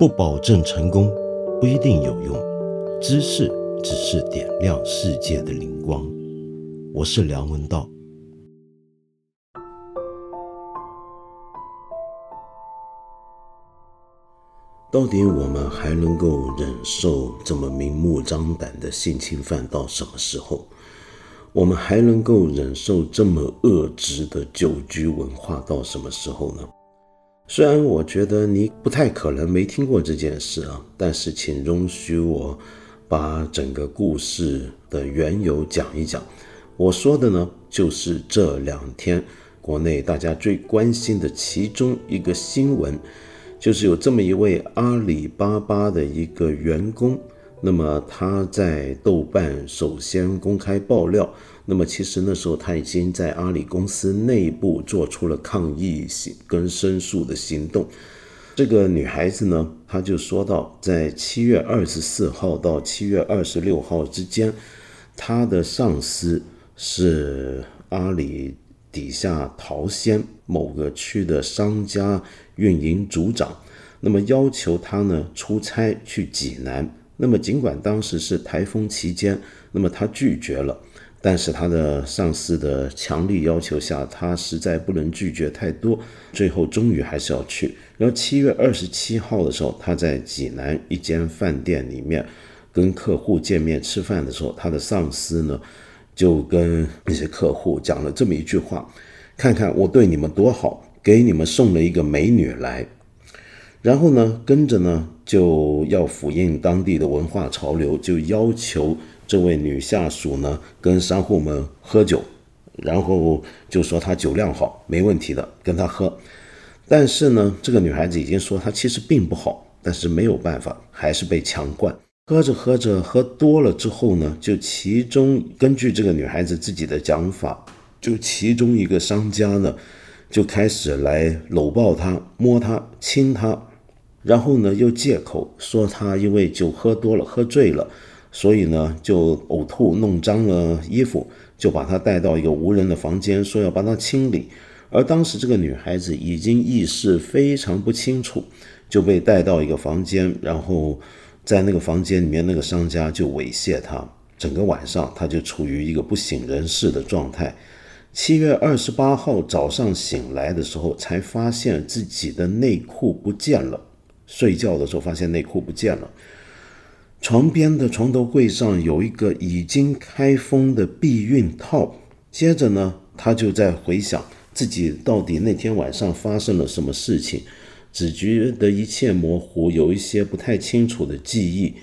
不保证成功，不一定有用。知识只是点亮世界的灵光。我是梁文道。到底我们还能够忍受这么明目张胆的性侵犯到什么时候？我们还能够忍受这么恶质的酒局文化到什么时候呢？虽然我觉得你不太可能没听过这件事啊，但是请容许我把整个故事的缘由讲一讲。我说的呢，就是这两天国内大家最关心的其中一个新闻，就是有这么一位阿里巴巴的一个员工。那么他在豆瓣首先公开爆料，那么其实那时候他已经在阿里公司内部做出了抗议行跟申诉的行动。这个女孩子呢，她就说到，在七月二十四号到七月二十六号之间，她的上司是阿里底下桃仙某个区的商家运营组长，那么要求她呢出差去济南。那么，尽管当时是台风期间，那么他拒绝了，但是他的上司的强力要求下，他实在不能拒绝太多，最后终于还是要去。然后七月二十七号的时候，他在济南一间饭店里面跟客户见面吃饭的时候，他的上司呢就跟那些客户讲了这么一句话：“看看我对你们多好，给你们送了一个美女来。”然后呢，跟着呢就要复印当地的文化潮流，就要求这位女下属呢跟商户们喝酒，然后就说她酒量好，没问题的，跟她喝。但是呢，这个女孩子已经说她其实并不好，但是没有办法，还是被强灌。喝着喝着喝多了之后呢，就其中根据这个女孩子自己的讲法，就其中一个商家呢就开始来搂抱她、摸她、亲她。然后呢，又借口说她因为酒喝多了，喝醉了，所以呢就呕吐，弄脏了衣服，就把他带到一个无人的房间，说要帮他清理。而当时这个女孩子已经意识非常不清楚，就被带到一个房间，然后在那个房间里面，那个商家就猥亵她，整个晚上她就处于一个不省人事的状态。七月二十八号早上醒来的时候，才发现自己的内裤不见了。睡觉的时候发现内裤不见了，床边的床头柜上有一个已经开封的避孕套。接着呢，他就在回想自己到底那天晚上发生了什么事情，只觉得一切模糊，有一些不太清楚的记忆。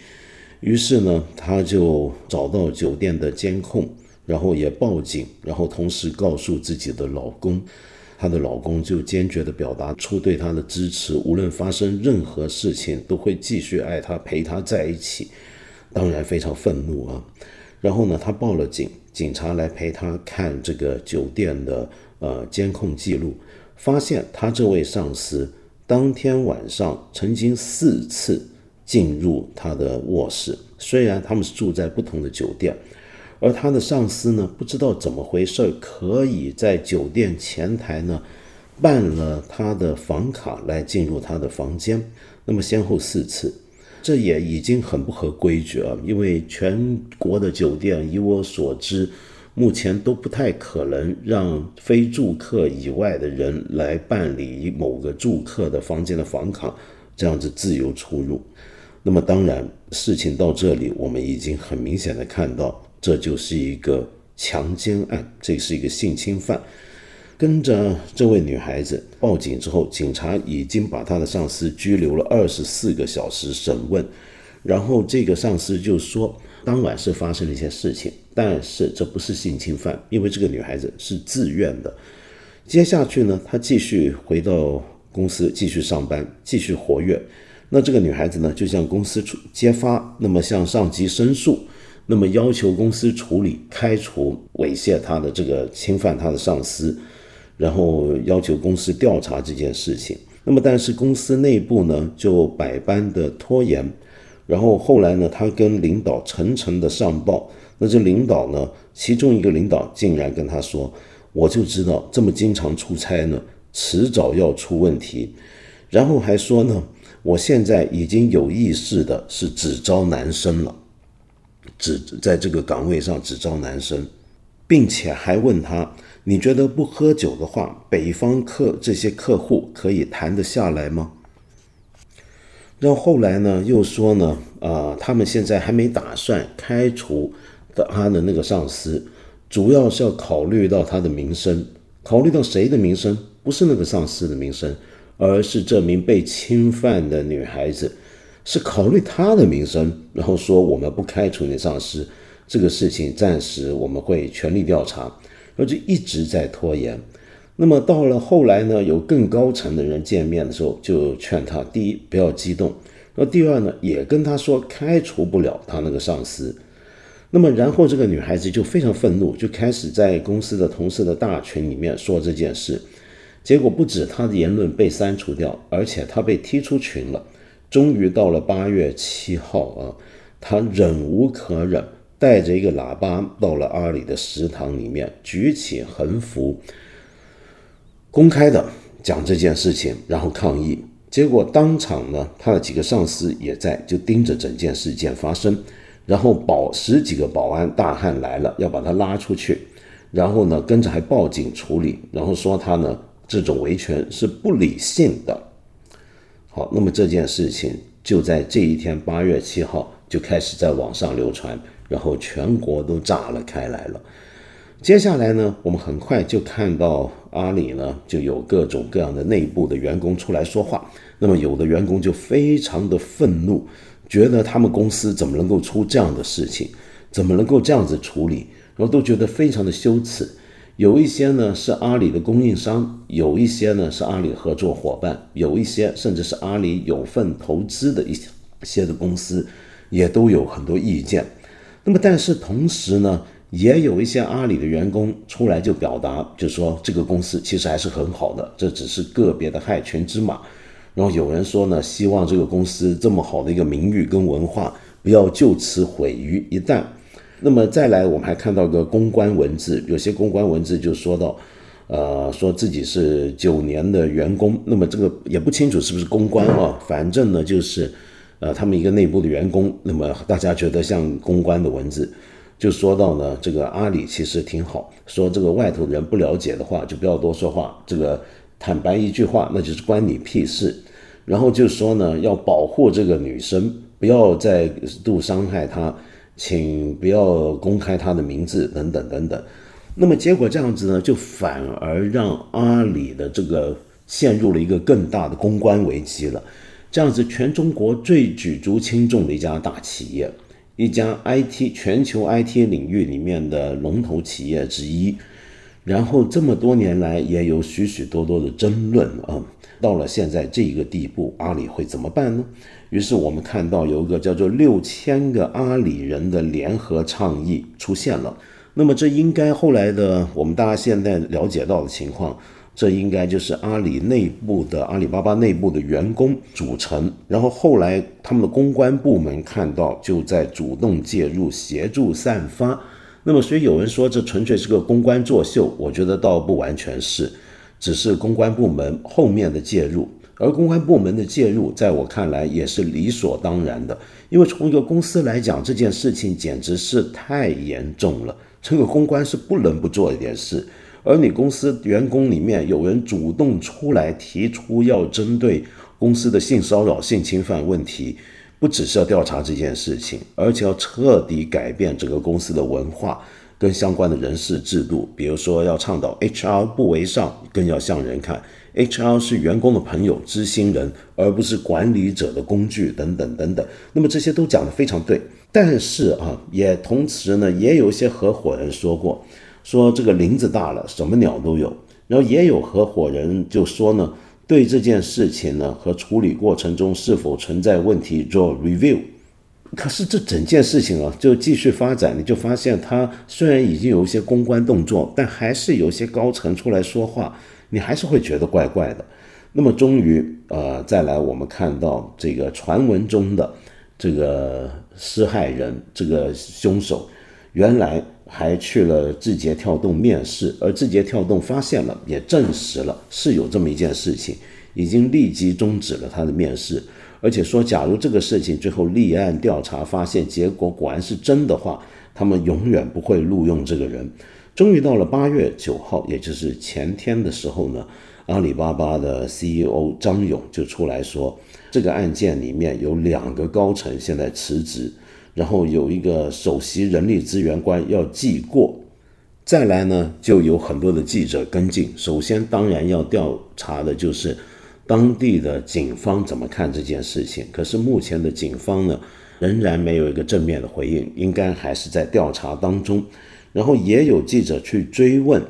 于是呢，他就找到酒店的监控，然后也报警，然后同时告诉自己的老公。她的老公就坚决地表达出对她的支持，无论发生任何事情，都会继续爱她，陪她在一起。当然非常愤怒啊！然后呢，她报了警，警察来陪她看这个酒店的呃监控记录，发现她这位上司当天晚上曾经四次进入她的卧室，虽然他们是住在不同的酒店。而他的上司呢，不知道怎么回事，可以在酒店前台呢办了他的房卡来进入他的房间。那么先后四次，这也已经很不合规矩啊。因为全国的酒店，以我所知，目前都不太可能让非住客以外的人来办理某个住客的房间的房卡，这样子自由出入。那么当然，事情到这里，我们已经很明显的看到。这就是一个强奸案，这是一个性侵犯。跟着这位女孩子报警之后，警察已经把她的上司拘留了二十四个小时审问。然后这个上司就说，当晚是发生了一些事情，但是这不是性侵犯，因为这个女孩子是自愿的。接下去呢，她继续回到公司继续上班，继续活跃。那这个女孩子呢，就向公司出揭发，那么向上级申诉。那么要求公司处理开除猥亵他的这个侵犯他的上司，然后要求公司调查这件事情。那么但是公司内部呢就百般的拖延，然后后来呢他跟领导层层的上报，那这领导呢其中一个领导竟然跟他说，我就知道这么经常出差呢，迟早要出问题。然后还说呢，我现在已经有意识的是只招男生了，只在这个岗位上只招男生，并且还问他，你觉得不喝酒的话，北方客这些客户可以谈得下来吗？然后后来呢，又说呢，呃，他们现在还没打算开除的他的那个上司，主要是要考虑到他的名声，考虑到谁的名声？不是那个上司的名声，而是这名被侵犯的女孩子，是考虑她的名声，然后说我们不开除你上司，这个事情暂时我们会全力调查，而就一直在拖延。那么到了后来呢，有更高层的人见面的时候，就劝他：第一，不要激动；那第二呢，也跟他说开除不了他那个上司。那么然后这个女孩子就非常愤怒，就开始在公司的同事的大群里面说这件事。结果不止她的言论被删除掉，而且她被踢出群了。终于到了八月七号啊，他忍无可忍，带着一个喇叭到了阿里的食堂里面，举起横幅。公开的讲这件事情，然后抗议，结果当场呢，他的几个上司也在，就盯着整件事件发生，然后保十几个保安大汉来了，要把他拉出去，然后呢，跟着还报警处理，然后说他呢这种维权是不理性的。好，那么这件事情就在这一天八月七号就开始在网上流传，然后全国都炸了开来了。接下来呢，我们很快就看到阿里呢就有各种各样的内部的员工出来说话。那么有的员工就非常的愤怒，觉得他们公司怎么能够出这样的事情，怎么能够这样子处理，然后都觉得非常的羞耻。有一些呢是阿里的供应商，有一些呢是阿里合作伙伴，有一些甚至是阿里有份投资的一些的公司，也都有很多意见。那么但是同时呢。也有一些阿里的员工出来就表达，就说这个公司其实还是很好的，这只是个别的害群之马。然后有人说呢，希望这个公司这么好的一个名誉跟文化不要就此毁于一旦。那么再来，我们还看到个公关文字，有些公关文字就说到，呃，说自己是九年的员工，那么这个也不清楚是不是公关啊，反正呢就是，呃，他们一个内部的员工，那么大家觉得像公关的文字。就说到呢，这个阿里其实挺好。说这个外头的人不了解的话，就不要多说话。这个坦白一句话，那就是关你屁事。然后就说呢，要保护这个女生，不要再度伤害她，请不要公开他的名字等等等等。那么结果这样子呢，就反而让阿里的这个陷入了一个更大的公关危机了。这样子，全中国最举足轻重的一家大企业。一家 IT 全球 IT 领域里面的龙头企业之一，然后这么多年来也有许许多多的争论啊，到了现在这一个地步，阿里会怎么办呢？于是我们看到有一个叫做六千个阿里人的联合倡议出现了。那么这应该后来的我们大家现在了解到的情况。这应该就是阿里内部的阿里巴巴内部的员工组成，然后后来他们的公关部门看到，就在主动介入协助散发。那么，所以有人说这纯粹是个公关作秀，我觉得倒不完全是，只是公关部门后面的介入。而公关部门的介入，在我看来也是理所当然的，因为从一个公司来讲，这件事情简直是太严重了，这个公关是不能不做一点事。而你公司员工里面有人主动出来提出要针对公司的性骚扰、性侵犯问题，不只是要调查这件事情，而且要彻底改变整个公司的文化跟相关的人事制度。比如说，要倡导 HR 不为上，更要向人看，HR 是员工的朋友、知心人，而不是管理者的工具等等等等。那么这些都讲得非常对，但是啊，也同时呢，也有一些合伙人说过。说这个林子大了，什么鸟都有。然后也有合伙人就说呢，对这件事情呢和处理过程中是否存在问题做 review。可是这整件事情啊，就继续发展，你就发现他虽然已经有一些公关动作，但还是有些高层出来说话，你还是会觉得怪怪的。那么终于，呃，再来我们看到这个传闻中的这个施害人，这个凶手，原来。还去了字节跳动面试，而字节跳动发现了，也证实了是有这么一件事情，已经立即终止了他的面试，而且说，假如这个事情最后立案调查发现结果果然是真的话，他们永远不会录用这个人。终于到了八月九号，也就是前天的时候呢，阿里巴巴的 CEO 张勇就出来说，这个案件里面有两个高层现在辞职，然后有一个首席人力资源官要记过。再来呢，就有很多的记者跟进。首先，当然要调查的就是当地的警方怎么看这件事情。可是目前的警方呢，仍然没有一个正面的回应，应该还是在调查当中。然后也有记者去追问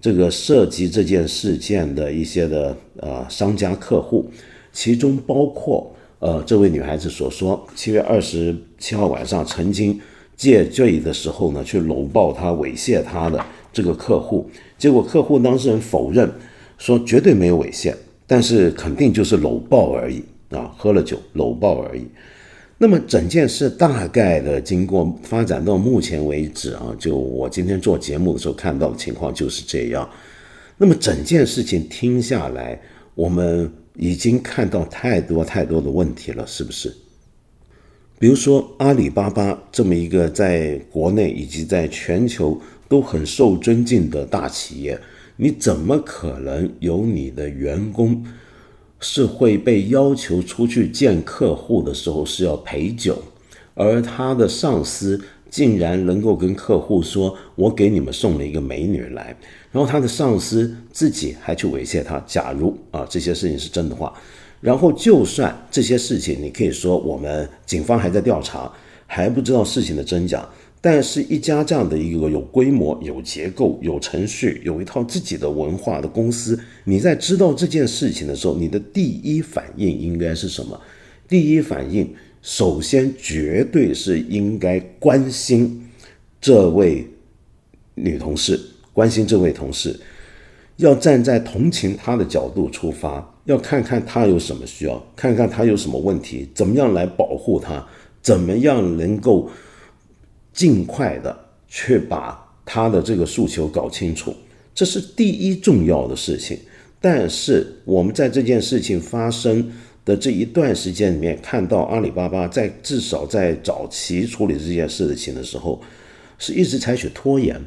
这个涉及这件事件的一些的呃商家客户，其中包括呃这位女孩子所说，七月二十七号晚上曾经。借醉的时候呢，去搂抱他、猥亵他的这个客户，结果客户当事人否认，说绝对没有猥亵，但是肯定就是搂抱而已啊，喝了酒搂抱而已。那么整件事大概的经过发展到目前为止啊，就我今天做节目的时候看到的情况就是这样。那么整件事情听下来，我们已经看到太多太多的问题了，是不是？比如说阿里巴巴这么一个在国内以及在全球都很受尊敬的大企业，你怎么可能有你的员工是会被要求出去见客户的时候是要陪酒，而他的上司竟然能够跟客户说：“我给你们送了一个美女来。”然后他的上司自己还去猥亵他。假如啊这些事情是真的话。然后，就算这些事情，你可以说我们警方还在调查，还不知道事情的真假。但是，一家这样的一个有规模、有结构、有程序、有一套自己的文化的公司，你在知道这件事情的时候，你的第一反应应该是什么？第一反应，首先绝对是应该关心这位女同事，关心这位同事，要站在同情她的角度出发。要看看她有什么需要，看看她有什么问题，怎么样来保护她，怎么样能够尽快的去把他的这个诉求搞清楚，这是第一重要的事情。但是我们在这件事情发生的这一段时间里面，看到阿里巴巴在至少在早期处理这件事情的时候，是一直采取拖延。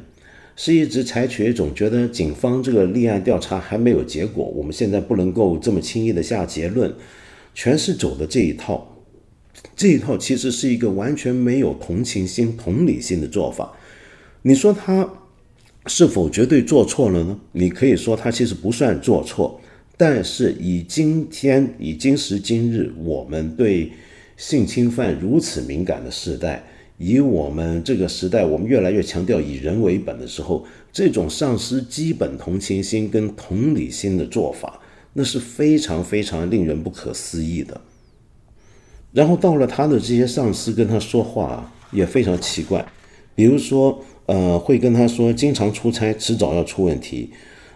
是一直采取一种觉得警方这个立案调查还没有结果，我们现在不能够这么轻易的下结论，全是走的这一套。这一套其实是一个完全没有同情心、同理心的做法。你说他是否绝对做错了呢？你可以说他其实不算做错，但是以今天以今时今日我们对性侵犯如此敏感的时代。以我们这个时代，我们越来越强调以人为本的时候，这种丧失基本同情心跟同理心的做法，那是非常非常令人不可思议的。然后到了他的这些上司跟他说话也非常奇怪，比如说，呃，会跟他说经常出差，迟早要出问题，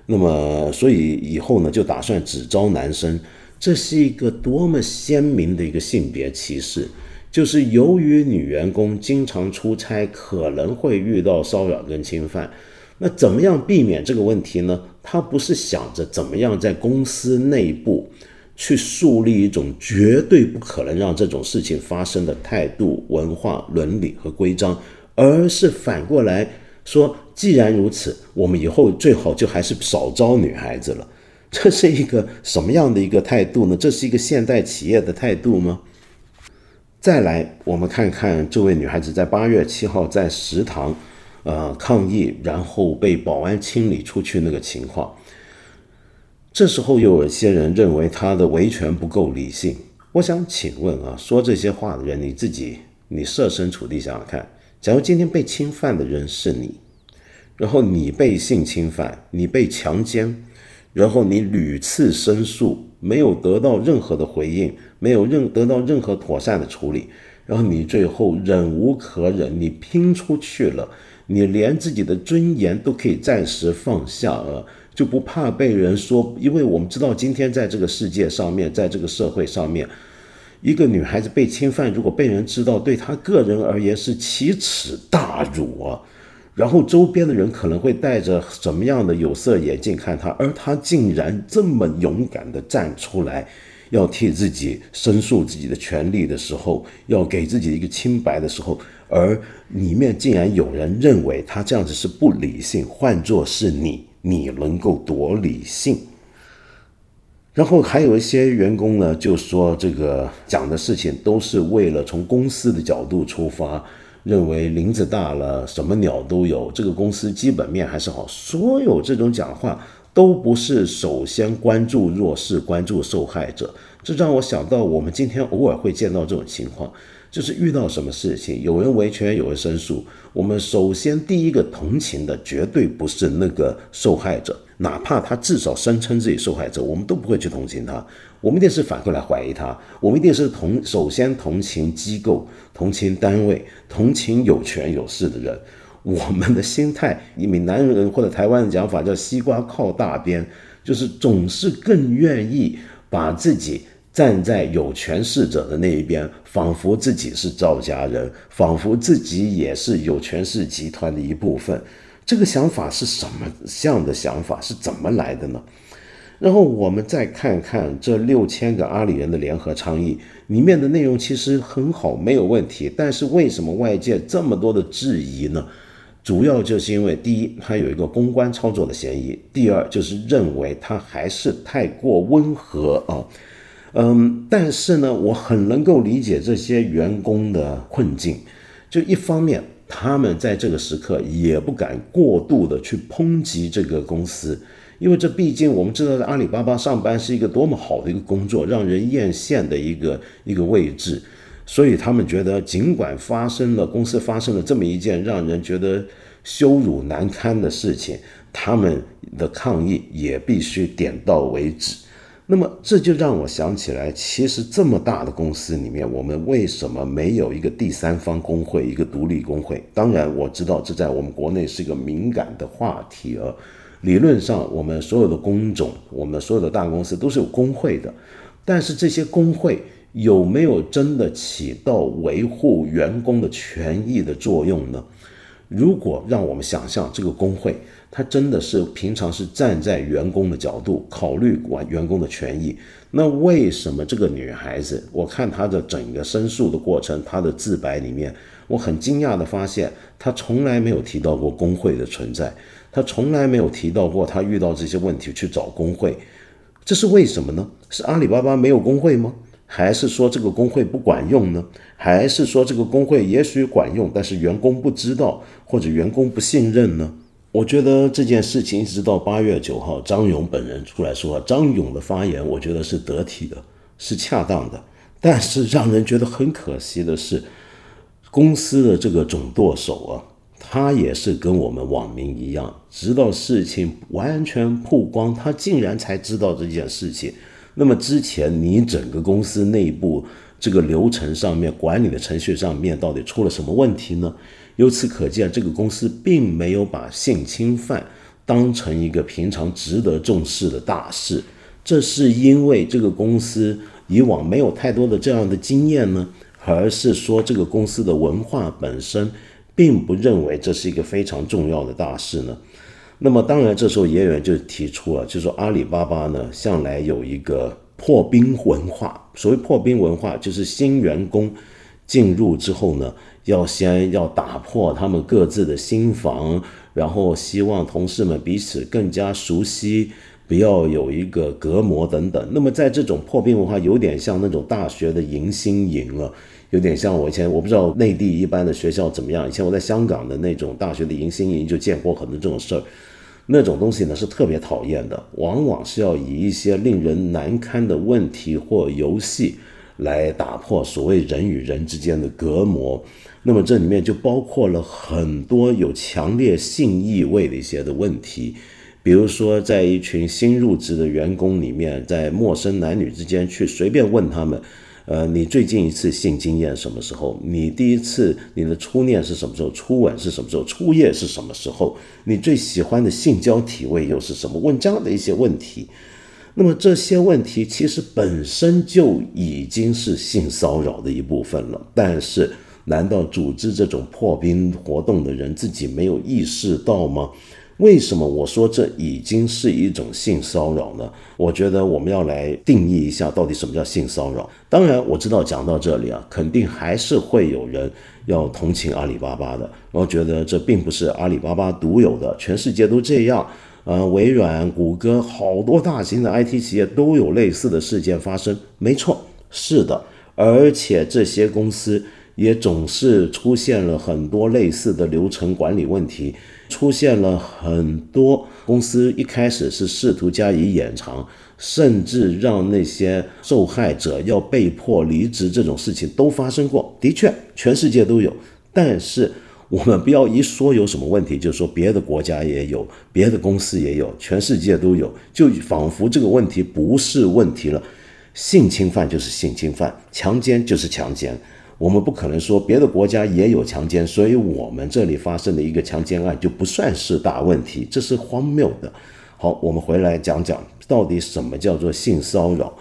那么所以以后呢就打算只招男生，这是一个多么鲜明的一个性别歧视。就是由于女员工经常出差，可能会遇到骚扰跟侵犯，那怎么样避免这个问题呢？他不是想着怎么样在公司内部去树立一种绝对不可能让这种事情发生的态度、文化、伦理和规章，而是反过来说，既然如此，我们以后最好就还是少招女孩子了。这是一个什么样的一个态度呢？这是一个现代企业的态度吗？再来，我们看看这位女孩子在八月七号在食堂，呃，抗议，然后被保安清理出去那个情况。这时候又有些人认为他的维权不够理性。我想请问啊，说这些话的人，你自己你设身处地想想看，假如今天被侵犯的人是你，然后你被性侵犯，你被强奸，然后你屡次申诉。没有得到任何的回应，没有任得到任何妥善的处理，然后你最后忍无可忍，你拼出去了，你连自己的尊严都可以暂时放下了，就不怕被人说，因为我们知道今天在这个世界上面，在这个社会上面，一个女孩子被侵犯，如果被人知道，对她个人而言是奇耻大辱啊。然后周边的人可能会带着什么样的有色眼镜看她，而她竟然这么勇敢地站出来，要替自己申诉自己的权利的时候，要给自己一个清白的时候，而里面竟然有人认为他这样子是不理性，换作是你，你能够多理性？然后还有一些员工呢，就说这个讲的事情都是为了从公司的角度出发。认为林子大了，什么鸟都有。这个公司基本面还是好。所有这种讲话都不是首先关注弱势、关注受害者。这让我想到，我们今天偶尔会见到这种情况，就是遇到什么事情，有人维权，有人申诉。我们首先第一个同情的绝对不是那个受害者，哪怕他至少声称自己受害者，我们都不会去同情他。我们一定是反过来怀疑他，我们一定是同首先同情机构、同情单位、同情有权有势的人。我们的心态，以闽南人或者台湾的讲法叫“西瓜靠大边”，就是总是更愿意把自己站在有权势者的那一边，仿佛自己是赵家人，仿佛自己也是有权势集团的一部分。这个想法是什么样的想法？是怎么来的呢？然后我们再看看这六千个阿里人的联合倡议里面的内容，其实很好，没有问题。但是为什么外界这么多的质疑呢？主要就是因为第一，它有一个公关操作的嫌疑；第二，就是认为它还是太过温和啊。嗯，但是呢，我很能够理解这些员工的困境。就一方面，他们在这个时刻也不敢过度的去抨击这个公司。因为这毕竟我们知道，在阿里巴巴上班是一个多么好的一个工作，让人艳羡的一个一个位置，所以他们觉得，尽管发生了公司发生了这么一件让人觉得羞辱难堪的事情，他们的抗议也必须点到为止。那么这就让我想起来，其实这么大的公司里面，我们为什么没有一个第三方工会，一个独立工会？当然，我知道这在我们国内是一个敏感的话题啊。理论上，我们所有的工种，我们所有的大公司都是有工会的，但是这些工会有没有真的起到维护员工的权益的作用呢？如果让我们想象这个工会，它真的是平常是站在员工的角度考虑管员工的权益，那为什么这个女孩子，我看她的整个申诉的过程，她的自白里面，我很惊讶的发现，她从来没有提到过工会的存在。她从来没有提到过她遇到这些问题去找工会，这是为什么呢？是阿里巴巴没有工会吗？还是说这个工会不管用呢？还是说这个工会也许管用，但是员工不知道或者员工不信任呢？我觉得这件事情一直到八月九号，张勇本人出来说，张勇的发言我觉得是得体的，是恰当的。但是让人觉得很可惜的是，公司的这个总舵手啊。他也是跟我们网民一样，直到事情完全曝光，他竟然才知道这件事情。那么之前你整个公司内部这个流程上面、管理的程序上面到底出了什么问题呢？由此可见，这个公司并没有把性侵犯当成一个平常值得重视的大事。这是因为这个公司以往没有太多的这样的经验呢，而是说这个公司的文化本身。并不认为这是一个非常重要的大事呢。那么，当然，这时候也有人就提出了，就说阿里巴巴呢，向来有一个破冰文化。所谓破冰文化，就是新员工进入之后呢，要先要打破他们各自的心防，然后希望同事们彼此更加熟悉，不要有一个隔膜等等。那么，在这种破冰文化，有点像那种大学的迎新营了。有点像我以前，我不知道内地一般的学校怎么样。以前我在香港的那种大学的迎新营就见过很多这种事儿，那种东西呢是特别讨厌的，往往是要以一些令人难堪的问题或游戏来打破所谓人与人之间的隔膜。那么这里面就包括了很多有强烈性意味的一些的问题，比如说在一群新入职的员工里面，在陌生男女之间去随便问他们。呃，你最近一次性经验什么时候？你第一次你的初恋是什么时候？初吻是什么时候？初夜是什么时候？你最喜欢的性交体位又是什么？问这样的一些问题，那么这些问题其实本身就已经是性骚扰的一部分了。但是难道组织这种破冰活动的人自己没有意识到吗？为什么我说这已经是一种性骚扰呢？我觉得我们要来定义一下，到底什么叫性骚扰。当然，我知道讲到这里啊，肯定还是会有人要同情阿里巴巴的，然后觉得这并不是阿里巴巴独有的，全世界都这样。呃，微软、谷歌，好多大型的 IT 企业都有类似的事件发生。没错，是的，而且这些公司也总是出现了很多类似的流程管理问题。出现了很多公司一开始是试图加以掩藏，甚至让那些受害者要被迫离职这种事情都发生过。的确，全世界都有。但是我们不要一说有什么问题，就说别的国家也有，别的公司也有，全世界都有，就仿佛这个问题不是问题了。性侵犯就是性侵犯，强奸就是强奸。我们不可能说别的国家也有强奸，所以我们这里发生的一个强奸案就不算是大问题，这是荒谬的。好，我们回来讲讲到底什么叫做性骚扰。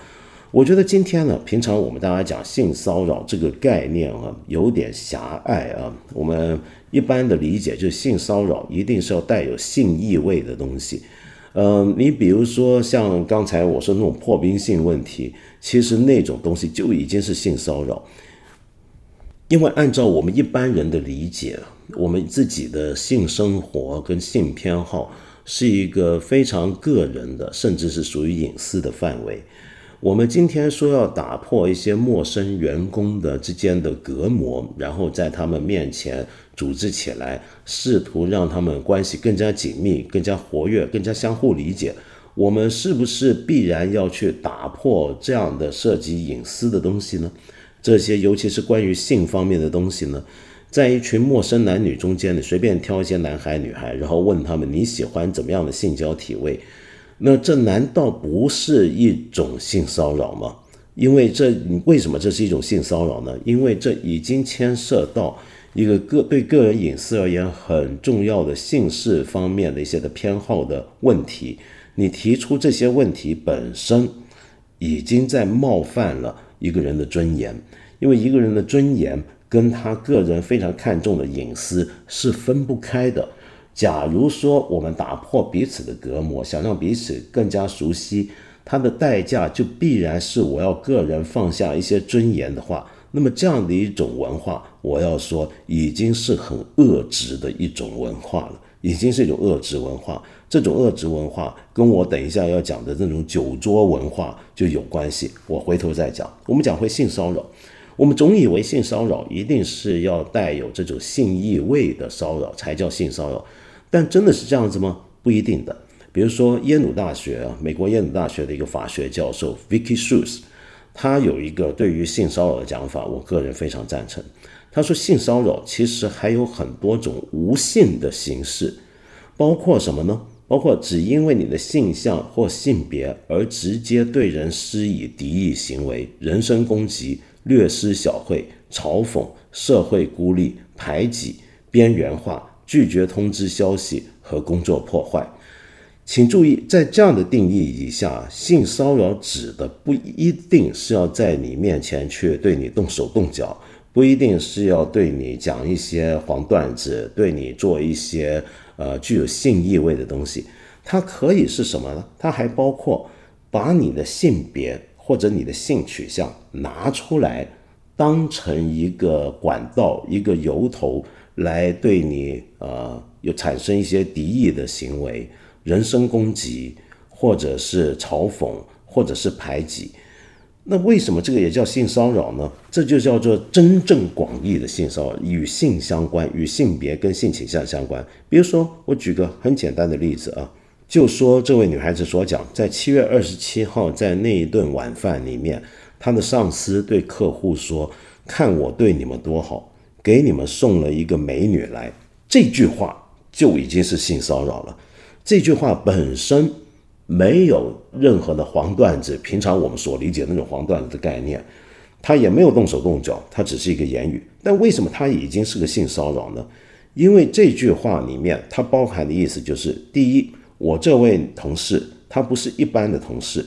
我觉得今天呢，平常我们大家讲性骚扰这个概念啊，有点狭隘啊。我们一般的理解就是性骚扰一定是要带有性意味的东西。嗯，你比如说像刚才我说那种破冰性问题，其实那种东西就已经是性骚扰。因为按照我们一般人的理解，我们自己的性生活跟性偏好是一个非常个人的，甚至是属于隐私的范围。我们今天说要打破一些陌生员工的之间的隔膜，然后在他们面前组织起来，试图让他们关系更加紧密、更加活跃、更加相互理解。我们是不是必然要去打破这样的涉及隐私的东西呢？这些尤其是关于性方面的东西呢，在一群陌生男女中间，你随便挑一些男孩女孩，然后问他们你喜欢怎么样的性交体位，那这难道不是一种性骚扰吗？因为这为什么这是一种性骚扰呢？因为这已经牵涉到一个个对个人隐私而言很重要的性事方面的一些的偏好的问题。你提出这些问题本身，已经在冒犯了。一个人的尊严，因为一个人的尊严跟他个人非常看重的隐私是分不开的。假如说我们打破彼此的隔膜，想让彼此更加熟悉，它的代价就必然是我要个人放下一些尊严的话，那么这样的一种文化，我要说已经是很恶质的一种文化了，已经是一种恶质文化。这种恶质文化跟我等一下要讲的这种酒桌文化就有关系，我回头再讲。我们讲回性骚扰，我们总以为性骚扰一定是要带有这种性意味的骚扰才叫性骚扰，但真的是这样子吗？不一定的。比如说耶鲁大学啊，美国耶鲁大学的一个法学教授 Vicky Shoes，他有一个对于性骚扰的讲法，我个人非常赞成。他说性骚扰其实还有很多种无性的形式，包括什么呢？包括只因为你的性向或性别而直接对人施以敌意行为、人身攻击、略施小惠、嘲讽、社会孤立、排挤、边缘化、拒绝通知消息和工作破坏。请注意，在这样的定义以下，性骚扰指的不一定是要在你面前去对你动手动脚，不一定是要对你讲一些黄段子，对你做一些。呃，具有性意味的东西，它可以是什么呢？它还包括把你的性别或者你的性取向拿出来，当成一个管道、一个由头来对你呃有产生一些敌意的行为、人身攻击，或者是嘲讽，或者是排挤。那为什么这个也叫性骚扰呢？这就叫做真正广义的性骚扰，与性相关，与性别跟性倾向相关。比如说，我举个很简单的例子啊，就说这位女孩子所讲，在七月二十七号在那一顿晚饭里面，她的上司对客户说：“看我对你们多好，给你们送了一个美女来。”这句话就已经是性骚扰了。这句话本身。没有任何的黄段子，平常我们所理解那种黄段子的概念，他也没有动手动脚，他只是一个言语。但为什么他已经是个性骚扰呢？因为这句话里面它包含的意思就是：第一，我这位同事他不是一般的同事；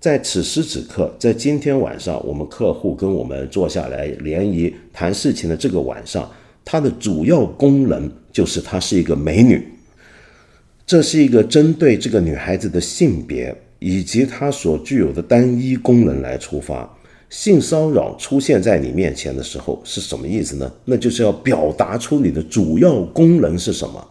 在此时此刻，在今天晚上，我们客户跟我们坐下来联谊谈事情的这个晚上，它的主要功能就是她是一个美女。这是一个针对这个女孩子的性别以及她所具有的单一功能来出发。性骚扰出现在你面前的时候是什么意思呢？那就是要表达出你的主要功能是什么。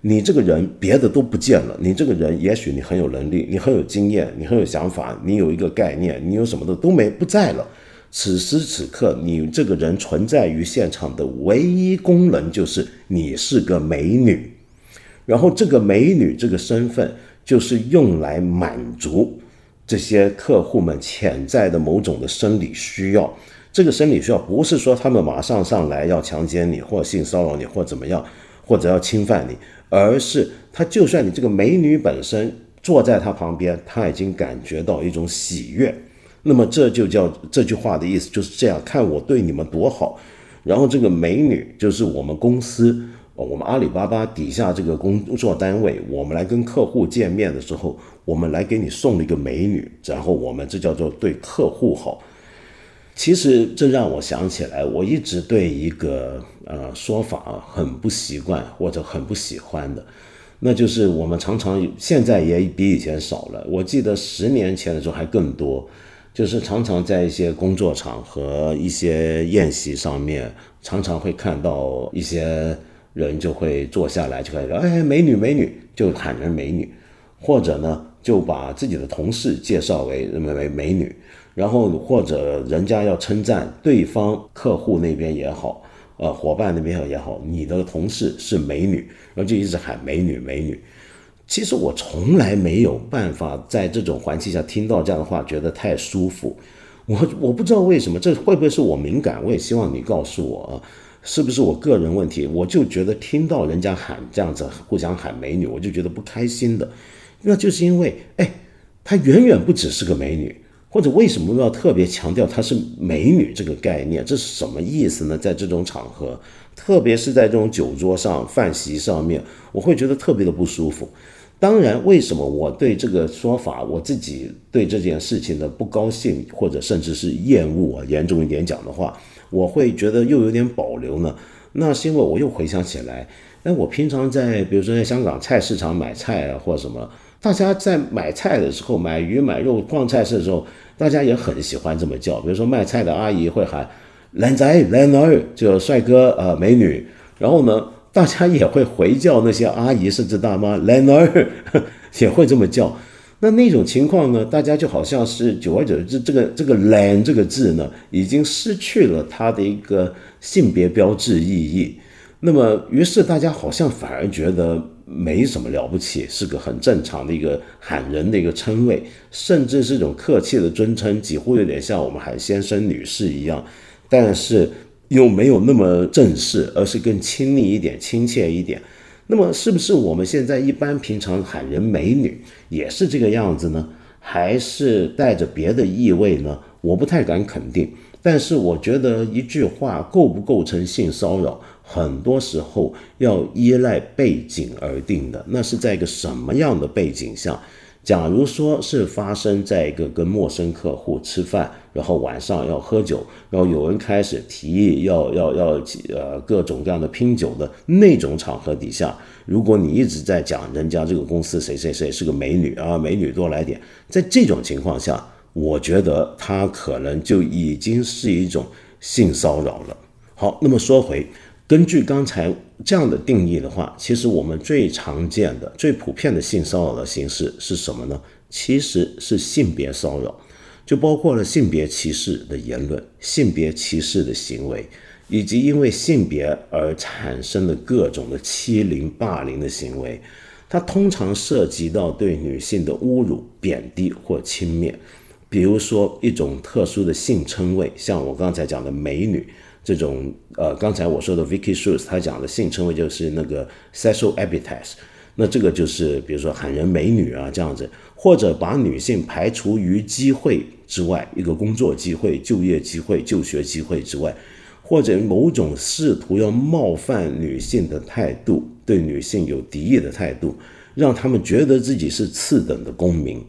你这个人别的都不见了，你这个人也许你很有能力，你很有经验，你很有想法，你有一个概念，你有什么的都没不在了。此时此刻，你这个人存在于现场的唯一功能就是你是个美女。然后这个美女这个身份就是用来满足这些客户们潜在的某种的生理需要。这个生理需要不是说他们马上上来要强奸你，或性骚扰你，或怎么样，或者要侵犯你，而是他就算你这个美女本身坐在他旁边，他已经感觉到一种喜悦。那么这就叫这句话的意思就是这样，看我对你们多好。然后这个美女就是我们公司。我们阿里巴巴底下这个工作单位，我们来跟客户见面的时候，我们来给你送了一个美女，然后我们这叫做对客户好。其实这让我想起来，我一直对一个呃说法很不习惯或者很不喜欢的，那就是我们常常现在也比以前少了。我记得十年前的时候还更多，就是常常在一些工作场合、一些宴席上面，常常会看到一些。人就会坐下来就开始，哎，美女美女，就喊人美女，或者呢就把自己的同事介绍为认为为美女，然后或者人家要称赞对方客户那边也好，呃，伙伴那边也好，你的同事是美女，然后就一直喊美女美女。其实我从来没有办法在这种环境下听到这样的话，觉得太舒服。我我不知道为什么，这会不会是我敏感？我也希望你告诉我啊。是不是我个人问题？我就觉得听到人家喊这样子，互相喊美女，我就觉得不开心的。那就是因为，哎，她远远不只是个美女，或者为什么要特别强调她是美女这个概念？这是什么意思呢？在这种场合，特别是在这种酒桌上、饭席上面，我会觉得特别的不舒服。当然，为什么我对这个说法，我自己对这件事情的不高兴，或者甚至是厌恶啊，严重一点讲的话。我会觉得又有点保留呢，那是因为我又回想起来，哎，我平常在比如说在香港菜市场买菜啊，或什么，大家在买菜的时候，买鱼买肉逛菜市的时候，大家也很喜欢这么叫，比如说卖菜的阿姨会喊“靓仔靓女”，就帅哥呃美女，然后呢，大家也会回叫那些阿姨甚至大妈“靓女”，也会这么叫。那那种情况呢？大家就好像是久而久之，这个这个男这个字呢，已经失去了它的一个性别标志意义。那么，于是大家好像反而觉得没什么了不起，是个很正常的一个喊人的一个称谓，甚至是一种客气的尊称，几乎有点像我们喊先生、女士一样，但是又没有那么正式，而是更亲密一点、亲切一点。那么，是不是我们现在一般平常喊人美女也是这个样子呢？还是带着别的意味呢？我不太敢肯定。但是，我觉得一句话构不构成性骚扰，很多时候要依赖背景而定的。那是在一个什么样的背景下？假如说是发生在一个跟陌生客户吃饭，然后晚上要喝酒，然后有人开始提议要要要呃各种各样的拼酒的那种场合底下，如果你一直在讲人家这个公司谁谁谁是个美女啊，美女多来点，在这种情况下，我觉得他可能就已经是一种性骚扰了。好，那么说回。根据刚才这样的定义的话，其实我们最常见的、最普遍的性骚扰的形式是什么呢？其实是性别骚扰，就包括了性别歧视的言论、性别歧视的行为，以及因为性别而产生的各种的欺凌、霸凌的行为。它通常涉及到对女性的侮辱、贬低或轻蔑，比如说一种特殊的性称谓，像我刚才讲的美女。这种呃，刚才我说的 Vicky Shoes，他讲的性称谓就是那个 sexual epithets，那这个就是比如说喊人美女啊这样子，或者把女性排除于机会之外，一个工作机会、就业机会、就学机会之外，或者某种试图要冒犯女性的态度，对女性有敌意的态度，让他们觉得自己是次等的公民。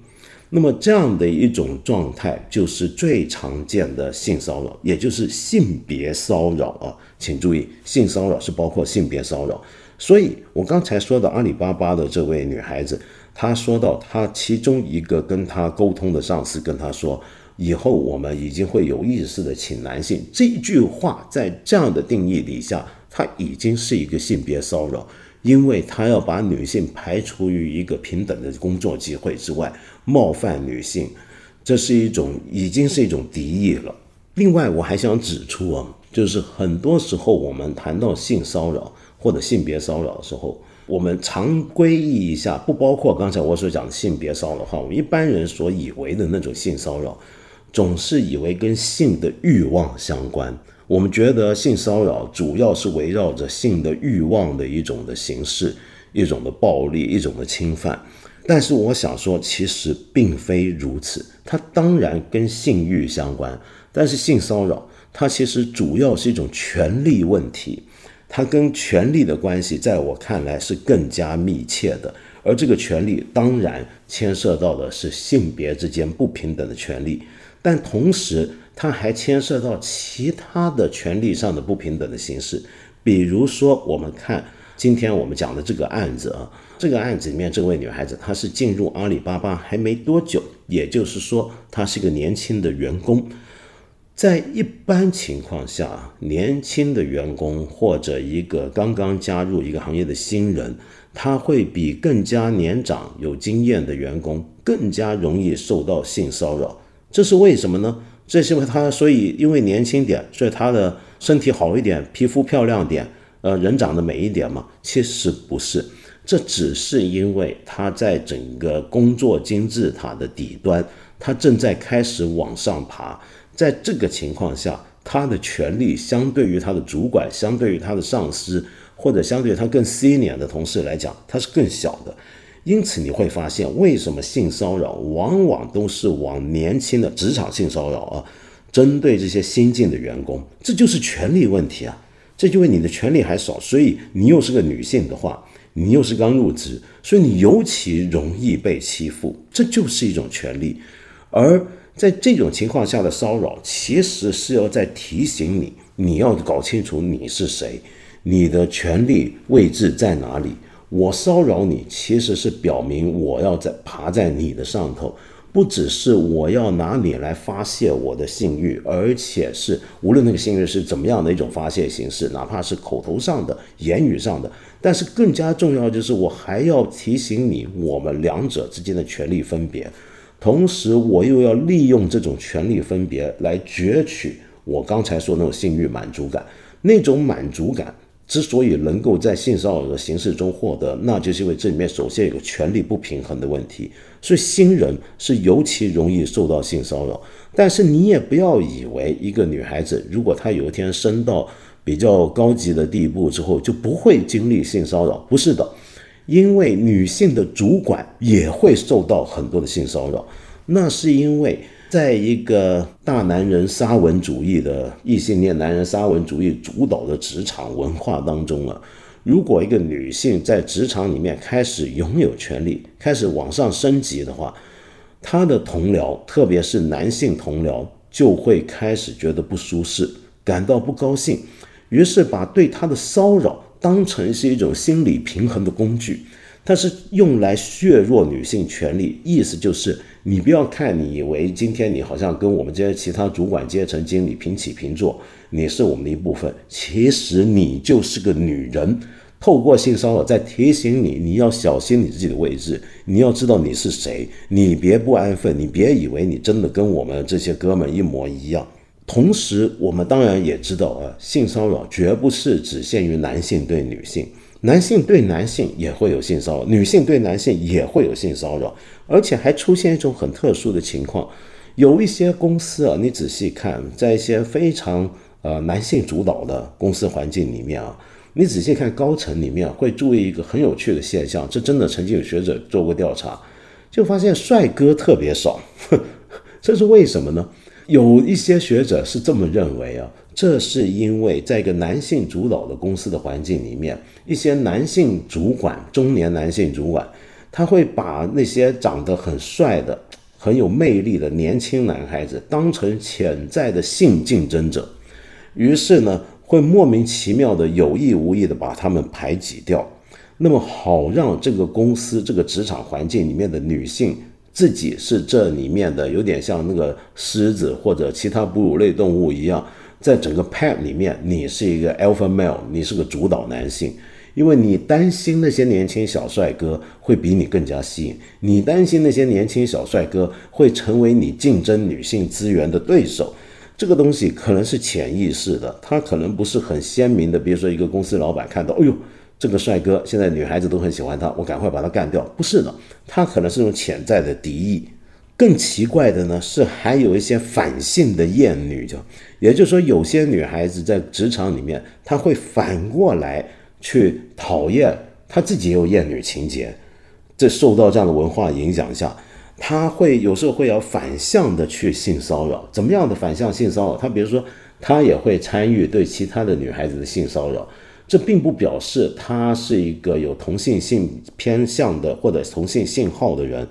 那么这样的一种状态就是最常见的性骚扰，也就是性别骚扰啊。请注意，性骚扰是包括性别骚扰。所以我刚才说的阿里巴巴的这位女孩子，她说到她其中一个跟她沟通的上司跟她说，以后我们已经会有意识的请男性。这一句话在这样的定义底下，它已经是一个性别骚扰。因为他要把女性排除于一个平等的工作机会之外，冒犯女性，这是一种已经是一种敌意了。另外，我还想指出啊，就是很多时候我们谈到性骚扰或者性别骚扰的时候，我们常规意义下不包括刚才我所讲的性别骚扰的话，我们一般人所以为的那种性骚扰，总是以为跟性的欲望相关。我们觉得性骚扰主要是围绕着性的欲望的一种的形式，一种的暴力，一种的侵犯。但是我想说，其实并非如此。它当然跟性欲相关，但是性骚扰它其实主要是一种权利问题，它跟权力的关系，在我看来是更加密切的。而这个权利当然牵涉到的是性别之间不平等的权利，但同时。它还牵涉到其他的权利上的不平等的形式，比如说，我们看今天我们讲的这个案子啊，这个案子里面这位女孩子她是进入阿里巴巴还没多久，也就是说她是个年轻的员工。在一般情况下，年轻的员工或者一个刚刚加入一个行业的新人，他会比更加年长有经验的员工更加容易受到性骚扰，这是为什么呢？这是因为他，所以因为年轻点，所以他的身体好一点，皮肤漂亮点，呃，人长得美一点嘛？其实不是，这只是因为他在整个工作金字塔的底端，他正在开始往上爬，在这个情况下，他的权力相对于他的主管，相对于他的上司，或者相对于他更 senior 的同事来讲，他是更小的。因此你会发现，为什么性骚扰往往都是往年轻的职场性骚扰啊，针对这些新进的员工，这就是权力问题啊。这就为你的权利还少，所以你又是个女性的话，你又是刚入职，所以你尤其容易被欺负，这就是一种权利。而在这种情况下的骚扰，其实是要在提醒你，你要搞清楚你是谁，你的权利位置在哪里。我骚扰你，其实是表明我要在爬在你的上头，不只是我要拿你来发泄我的性欲，而且是无论那个性欲是怎么样的一种发泄形式，哪怕是口头上的、言语上的，但是更加重要就是我还要提醒你，我们两者之间的权利分别，同时我又要利用这种权利分别来攫取我刚才说那种性欲满足感，那种满足感。之所以能够在性骚扰的形式中获得，那就是因为这里面首先有个权力不平衡的问题，所以新人是尤其容易受到性骚扰。但是你也不要以为一个女孩子如果她有一天升到比较高级的地步之后就不会经历性骚扰，不是的，因为女性的主管也会受到很多的性骚扰，那是因为。在一个大男人沙文主义的异性恋男人沙文主义主导的职场文化当中啊，如果一个女性在职场里面开始拥有权利，开始往上升级的话，她的同僚，特别是男性同僚，就会开始觉得不舒适，感到不高兴，于是把对她的骚扰当成是一种心理平衡的工具。它是用来削弱女性权利，意思就是你不要看，你以为今天你好像跟我们这些其他主管阶层、经理平起平坐，你是我们的一部分，其实你就是个女人。透过性骚扰在提醒你，你要小心你自己的位置，你要知道你是谁，你别不安分，你别以为你真的跟我们这些哥们一模一样。同时，我们当然也知道啊，性骚扰绝不是只限于男性对女性。男性对男性也会有性骚扰，女性对男性也会有性骚扰，而且还出现一种很特殊的情况，有一些公司啊，你仔细看，在一些非常呃男性主导的公司环境里面啊，你仔细看高层里面会注意一个很有趣的现象，这真的曾经有学者做过调查，就发现帅哥特别少，这是为什么呢？有一些学者是这么认为啊。这是因为在一个男性主导的公司的环境里面，一些男性主管，中年男性主管，他会把那些长得很帅的、很有魅力的年轻男孩子当成潜在的性竞争者，于是呢，会莫名其妙的有意无意的把他们排挤掉。那么好让这个公司这个职场环境里面的女性自己是这里面的有点像那个狮子或者其他哺乳类动物一样，在整个 pack 里面你是一个 alpha male，你是个主导男性，因为你担心那些年轻小帅哥会比你更加吸引，你担心那些年轻小帅哥会成为你竞争女性资源的对手，这个东西可能是潜意识的，它可能不是很鲜明的，比如说一个公司老板看到，哎呦。这个帅哥现在女孩子都很喜欢他，我赶快把他干掉。不是的，他可能是种潜在的敌意。更奇怪的呢是，还有一些反性的厌女，就也就是说，有些女孩子在职场里面，她会反过来去讨厌她自己有厌女情节。这受到这样的文化影响下，她会有时候会要反向的去性骚扰。怎么样的反向性骚扰？她比如说，她也会参与对其他的女孩子的性骚扰。这并不表示他是一个有同性性偏向的或者同性信号的人，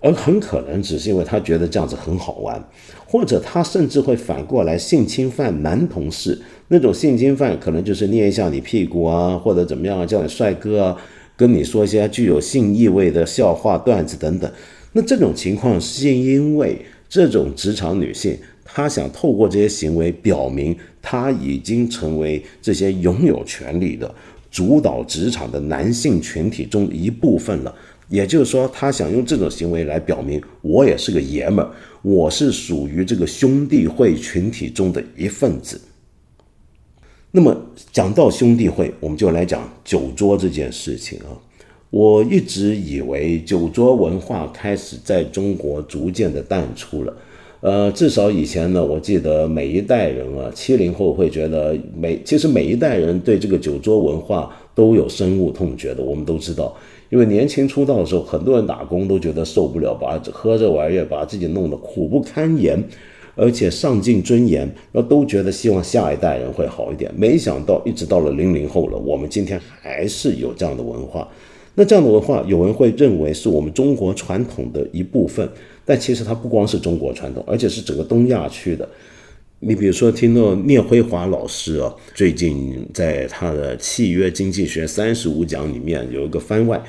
而很可能只是因为他觉得这样子很好玩，或者他甚至会反过来性侵犯男同事。那种性侵犯可能就是捏一下你屁股啊，或者怎么样啊，叫你帅哥啊，跟你说一些具有性意味的笑话段子等等。那这种情况是因为这种职场女性。她想透过这些行为表明，她已经成为这些拥有权力的、主导职场的男性群体中一部分了。也就是说，他想用这种行为来表明，我也是个爷们儿，我是属于这个兄弟会群体中的一份子。那么，讲到兄弟会，我们就来讲酒桌这件事情啊。我一直以为酒桌文化开始在中国逐渐的淡出了。呃，至少以前呢，我记得每一代人啊，七零后会觉得每其实每一代人对这个酒桌文化都有深恶痛绝的。我们都知道，因为年轻出道的时候，很多人打工都觉得受不了，把喝这玩意儿把自己弄得苦不堪言，而且丧尽尊严，然后都觉得希望下一代人会好一点。没想到一直到了零零后了，我们今天还是有这样的文化。那这样的文化，有人会认为是我们中国传统的一部分。但其实它不光是中国传统，而且是整个东亚区的。你比如说，听到聂辉华老师啊，最近在他的《契约经济学三十五讲》里面有一个番外，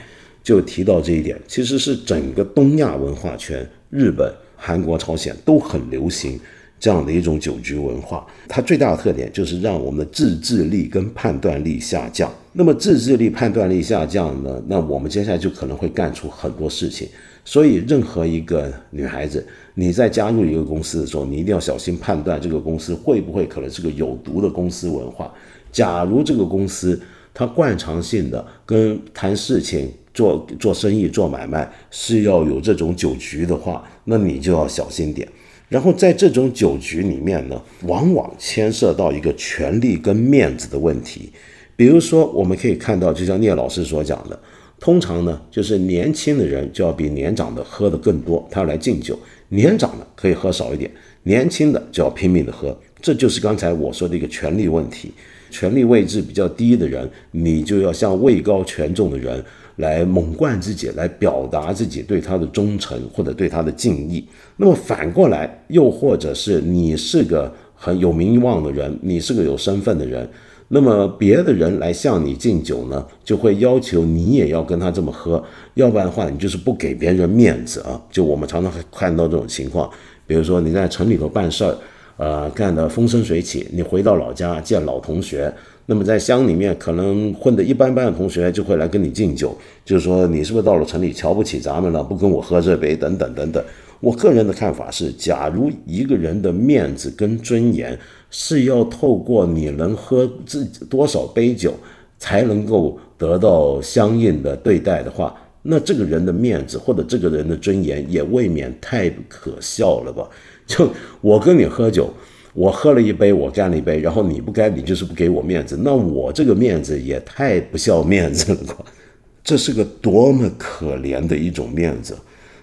就提到这一点，其实是整个东亚文化圈，日本、韩国、朝鲜都很流行这样的一种酒局文化。它最大的特点就是让我们的自制力跟判断力下降。那么自制力、判断力下降呢，那我们接下来就可能会干出很多事情。所以，任何一个女孩子，你在加入一个公司的时候，你一定要小心判断这个公司会不会可能是个有毒的公司文化。假如这个公司它惯常性的跟谈事情、做做生意、做买卖是要有这种酒局的话，那你就要小心点。然后在这种酒局里面呢，往往牵涉到一个权力跟面子的问题。比如说，我们可以看到，就像聂老师所讲的。通常呢，就是年轻的人就要比年长的喝的更多，他要来敬酒；年长的可以喝少一点，年轻的就要拼命的喝。这就是刚才我说的一个权力问题。权力位置比较低的人，你就要向位高权重的人来猛灌自己，来表达自己对他的忠诚或者对他的敬意。那么反过来，又或者是你是个很有名望的人，你是个有身份的人。那么别的人来向你敬酒呢，就会要求你也要跟他这么喝，要不然的话，你就是不给别人面子啊。就我们常常看到这种情况，比如说你在城里头办事儿，呃，干得风生水起，你回到老家见老同学，那么在乡里面可能混得一般般的同学就会来跟你敬酒，就是说你是不是到了城里瞧不起咱们了，不跟我喝这杯等等等等。我个人的看法是，假如一个人的面子跟尊严是要透过你能喝自己多少杯酒才能够得到相应的对待的话，那这个人的面子或者这个人的尊严也未免太可笑了吧？就我跟你喝酒，我喝了一杯，我干了一杯，然后你不干，你就是不给我面子，那我这个面子也太不笑面子了吧？这是个多么可怜的一种面子。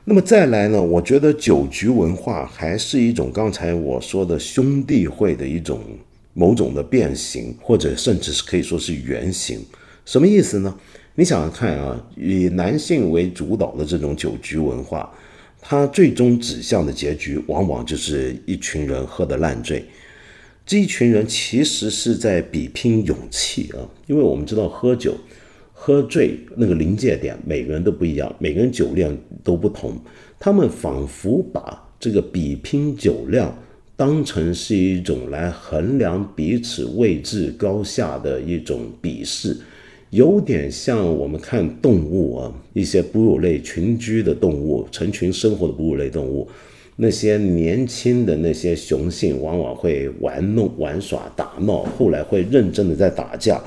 那么再来呢？我觉得酒局文化还是一种刚才我说的兄弟会的一种某种的变形，或者甚至是可以说是原型。什么意思呢？你想想看啊，以男性为主导的这种酒局文化，它最终指向的结局，往往就是一群人喝得烂醉。这一群人其实是在比拼勇气啊，因为我们知道喝酒、喝醉那个临界点，每个人都不一样，每个人酒量都不同。他们仿佛把这个比拼酒量当成是一种来衡量彼此位置高下的一种比试，有点像我们看动物啊，一些哺乳类群居的动物，成群生活的哺乳类动物。那些年轻的那些雄性往往会玩弄、玩耍、打闹，后来会认真的在打架。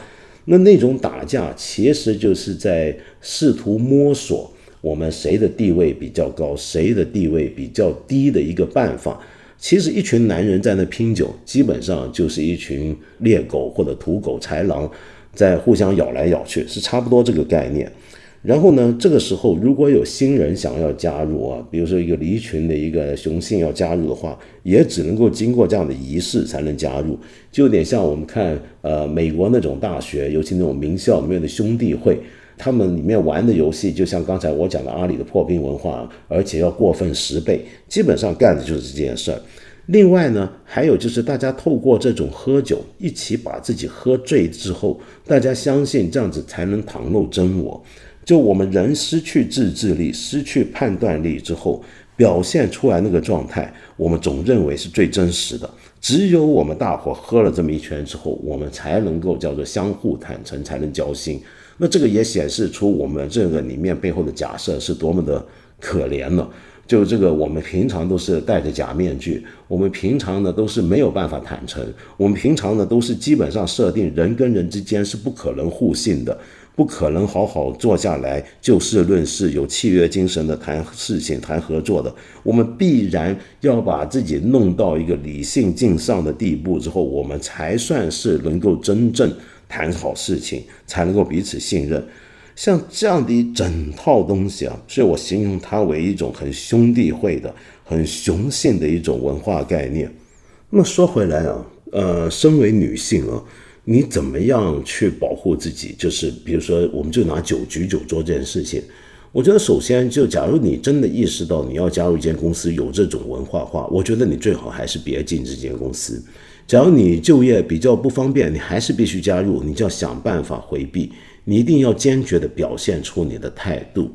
那那种打架其实就是在试图摸索我们谁的地位比较高，谁的地位比较低的一个办法。其实一群男人在那拼酒，基本上就是一群猎狗或者土狗、豺狼在互相咬来咬去，是差不多这个概念。然后呢？这个时候，如果有新人想要加入啊，比如说一个离群的一个雄性要加入的话，也只能够经过这样的仪式才能加入，就有点像我们看呃美国那种大学，尤其那种名校里面的兄弟会，他们里面玩的游戏，就像刚才我讲的阿里的破冰文化，而且要过分十倍，基本上干的就是这件事儿。另外呢，还有就是大家透过这种喝酒，一起把自己喝醉之后，大家相信这样子才能袒露真我。就我们人失去自制力、失去判断力之后，表现出来那个状态，我们总认为是最真实的。只有我们大伙喝了这么一圈之后，我们才能够叫做相互坦诚，才能交心。那这个也显示出我们这个里面背后的假设是多么的可怜了。就这个，我们平常都是戴着假面具，我们平常呢都是没有办法坦诚，我们平常呢都是基本上设定人跟人之间是不可能互信的。不可能好好坐下来就事论事、有契约精神的谈事情、谈合作的。我们必然要把自己弄到一个理性尽上的地步之后，我们才算是能够真正谈好事情，才能够彼此信任。像这样的一整套东西啊，所以我形容它为一种很兄弟会的、很雄性的一种文化概念。那么说回来啊，呃，身为女性啊。你怎么样去保护自己？就是比如说，我们就拿酒局酒桌这件事情，我觉得首先就，假如你真的意识到你要加入一间公司有这种文化化，我觉得你最好还是别进这间公司。假如你就业比较不方便，你还是必须加入，你就要想办法回避。你一定要坚决地表现出你的态度。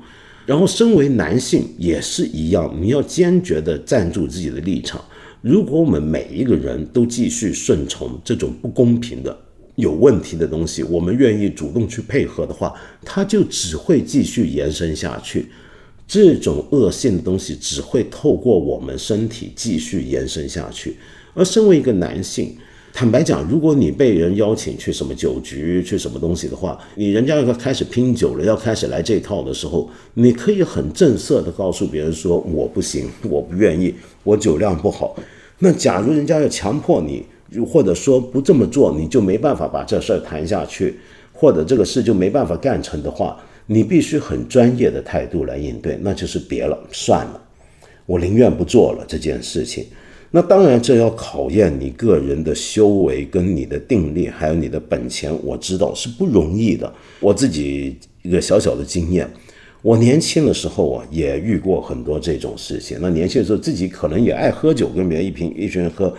然后，身为男性也是一样，你要坚决地站住自己的立场。如果我们每一个人都继续顺从这种不公平的，有问题的东西，我们愿意主动去配合的话，它就只会继续延伸下去。这种恶性的东西只会透过我们身体继续延伸下去。而身为一个男性，坦白讲，如果你被人邀请去什么酒局、去什么东西的话，你人家要开始拼酒了，要开始来这套的时候，你可以很正色的告诉别人说：“我不行，我不愿意，我酒量不好。”那假如人家要强迫你，或者说不这么做，你就没办法把这事儿谈下去，或者这个事就没办法干成的话，你必须很专业的态度来应对，那就是别了，算了，我宁愿不做了这件事情。那当然，这要考验你个人的修为跟你的定力，还有你的本钱，我知道是不容易的。我自己一个小小的经验，我年轻的时候啊，也遇过很多这种事情。那年轻的时候自己可能也爱喝酒，跟别人一瓶一群人喝。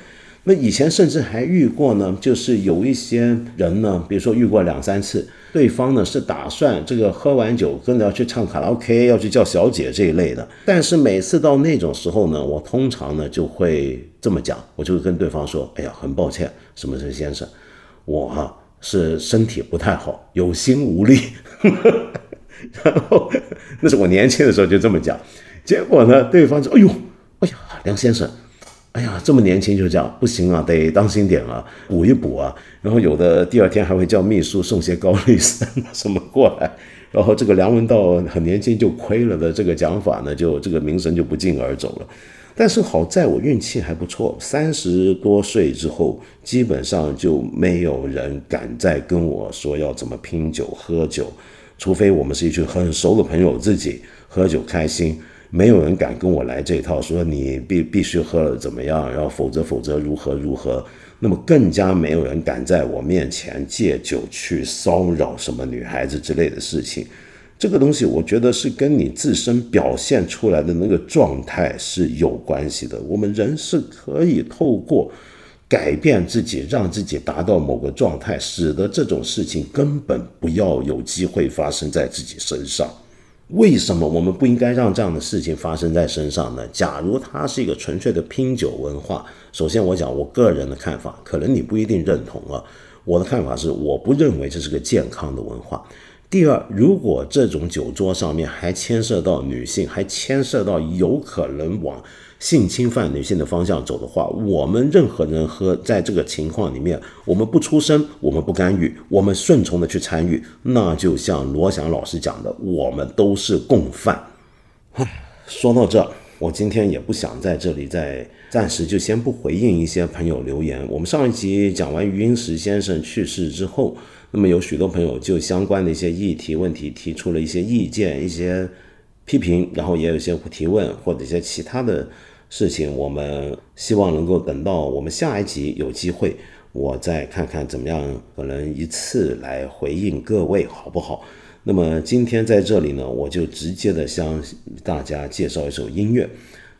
那以前甚至还遇过呢，就是有一些人呢，比如说遇过两三次，对方呢是打算这个喝完酒跟着要去唱卡拉 OK，要去叫小姐这一类的。但是每次到那种时候呢，我通常呢就会这么讲，我就会跟对方说：“哎呀，很抱歉，什么什么先生，我哈是身体不太好，有心无力。”然后那是我年轻的时候就这么讲，结果呢，对方说：“哎呦，哎呀，梁先生。”哎呀，这么年轻就这样不行啊，得当心点啊，补一补啊。然后有的第二天还会叫秘书送些高丽参什么过来。然后这个梁文道很年轻就亏了的这个讲法呢，就这个名声就不胫而走了。但是好在我运气还不错，三十多岁之后，基本上就没有人敢再跟我说要怎么拼酒喝酒，除非我们是一群很熟的朋友，自己喝酒开心。没有人敢跟我来这套，说你必必须喝了怎么样，然后否则否则如何如何。那么更加没有人敢在我面前借酒去骚扰什么女孩子之类的事情。这个东西，我觉得是跟你自身表现出来的那个状态是有关系的。我们人是可以透过改变自己，让自己达到某个状态，使得这种事情根本不要有机会发生在自己身上。为什么我们不应该让这样的事情发生在身上呢？假如它是一个纯粹的拼酒文化，首先我讲我个人的看法，可能你不一定认同啊。我的看法是，我不认为这是个健康的文化。第二，如果这种酒桌上面还牵涉到女性，还牵涉到有可能往性侵犯女性的方向走的话，我们任何人和在这个情况里面，我们不出声，我们不干预，我们顺从的去参与，那就像罗翔老师讲的，我们都是共犯。唉说到这，我今天也不想在这里再暂时就先不回应一些朋友留言。我们上一集讲完余英时先生去世之后。那么有许多朋友就相关的一些议题问题提出了一些意见、一些批评，然后也有一些提问或者一些其他的事情，我们希望能够等到我们下一集有机会，我再看看怎么样，可能一次来回应各位好不好？那么今天在这里呢，我就直接的向大家介绍一首音乐。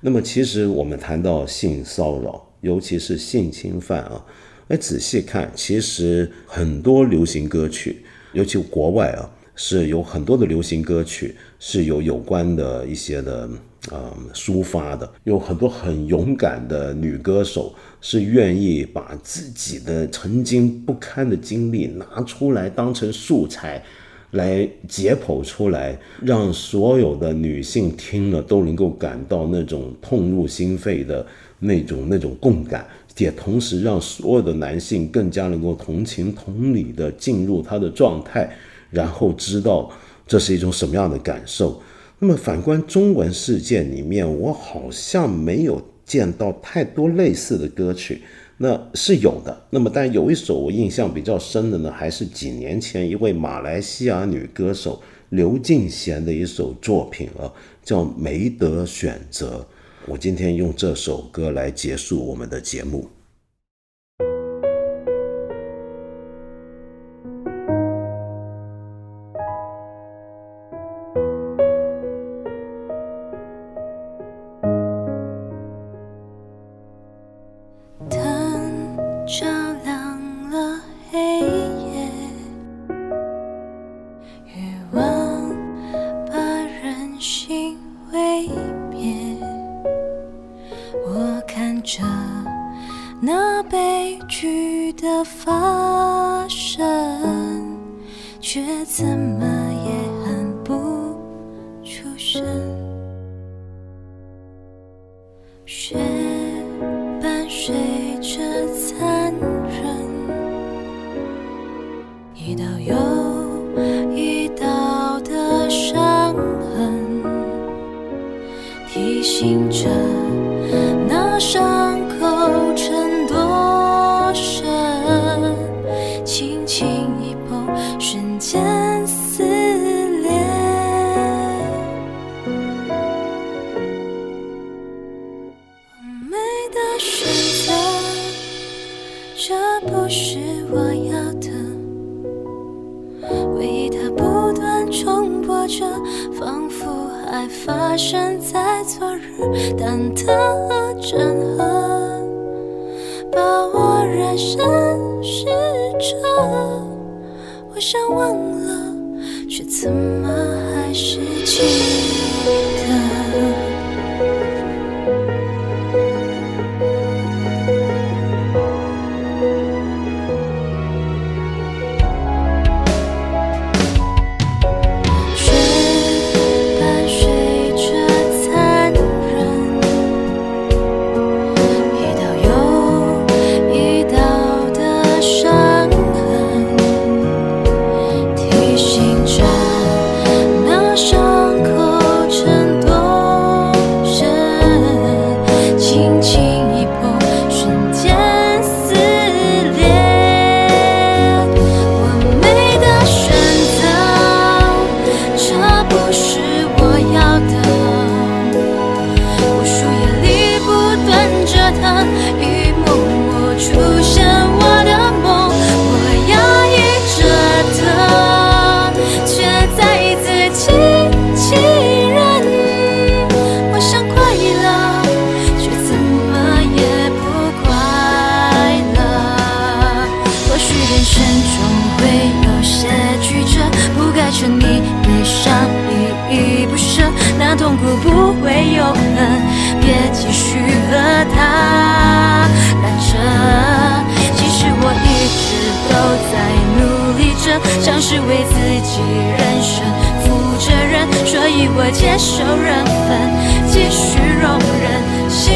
那么其实我们谈到性骚扰，尤其是性侵犯啊。哎，仔细看，其实很多流行歌曲，尤其国外啊，是有很多的流行歌曲是有有关的一些的啊抒发的，有很多很勇敢的女歌手是愿意把自己的曾经不堪的经历拿出来当成素材，来解剖出来，让所有的女性听了都能够感到那种痛入心扉的那种那种共感。也同时让所有的男性更加能够同情同理的进入他的状态，然后知道这是一种什么样的感受。那么反观中文世界里面，我好像没有见到太多类似的歌曲。那是有的。那么但有一首我印象比较深的呢，还是几年前一位马来西亚女歌手刘敬贤的一首作品啊，叫《没得选择》。我今天用这首歌来结束我们的节目。不是我要的，唯一它不断重播着，仿佛还发生在昨日，但它和整合把我人生试着，我想忘了，却怎么还是记得。伤依依不舍，那痛苦不会永恒，别继续和他拉扯。其实我一直都在努力着，像是为自己人生负责任，所以我接受人分，继续容忍。心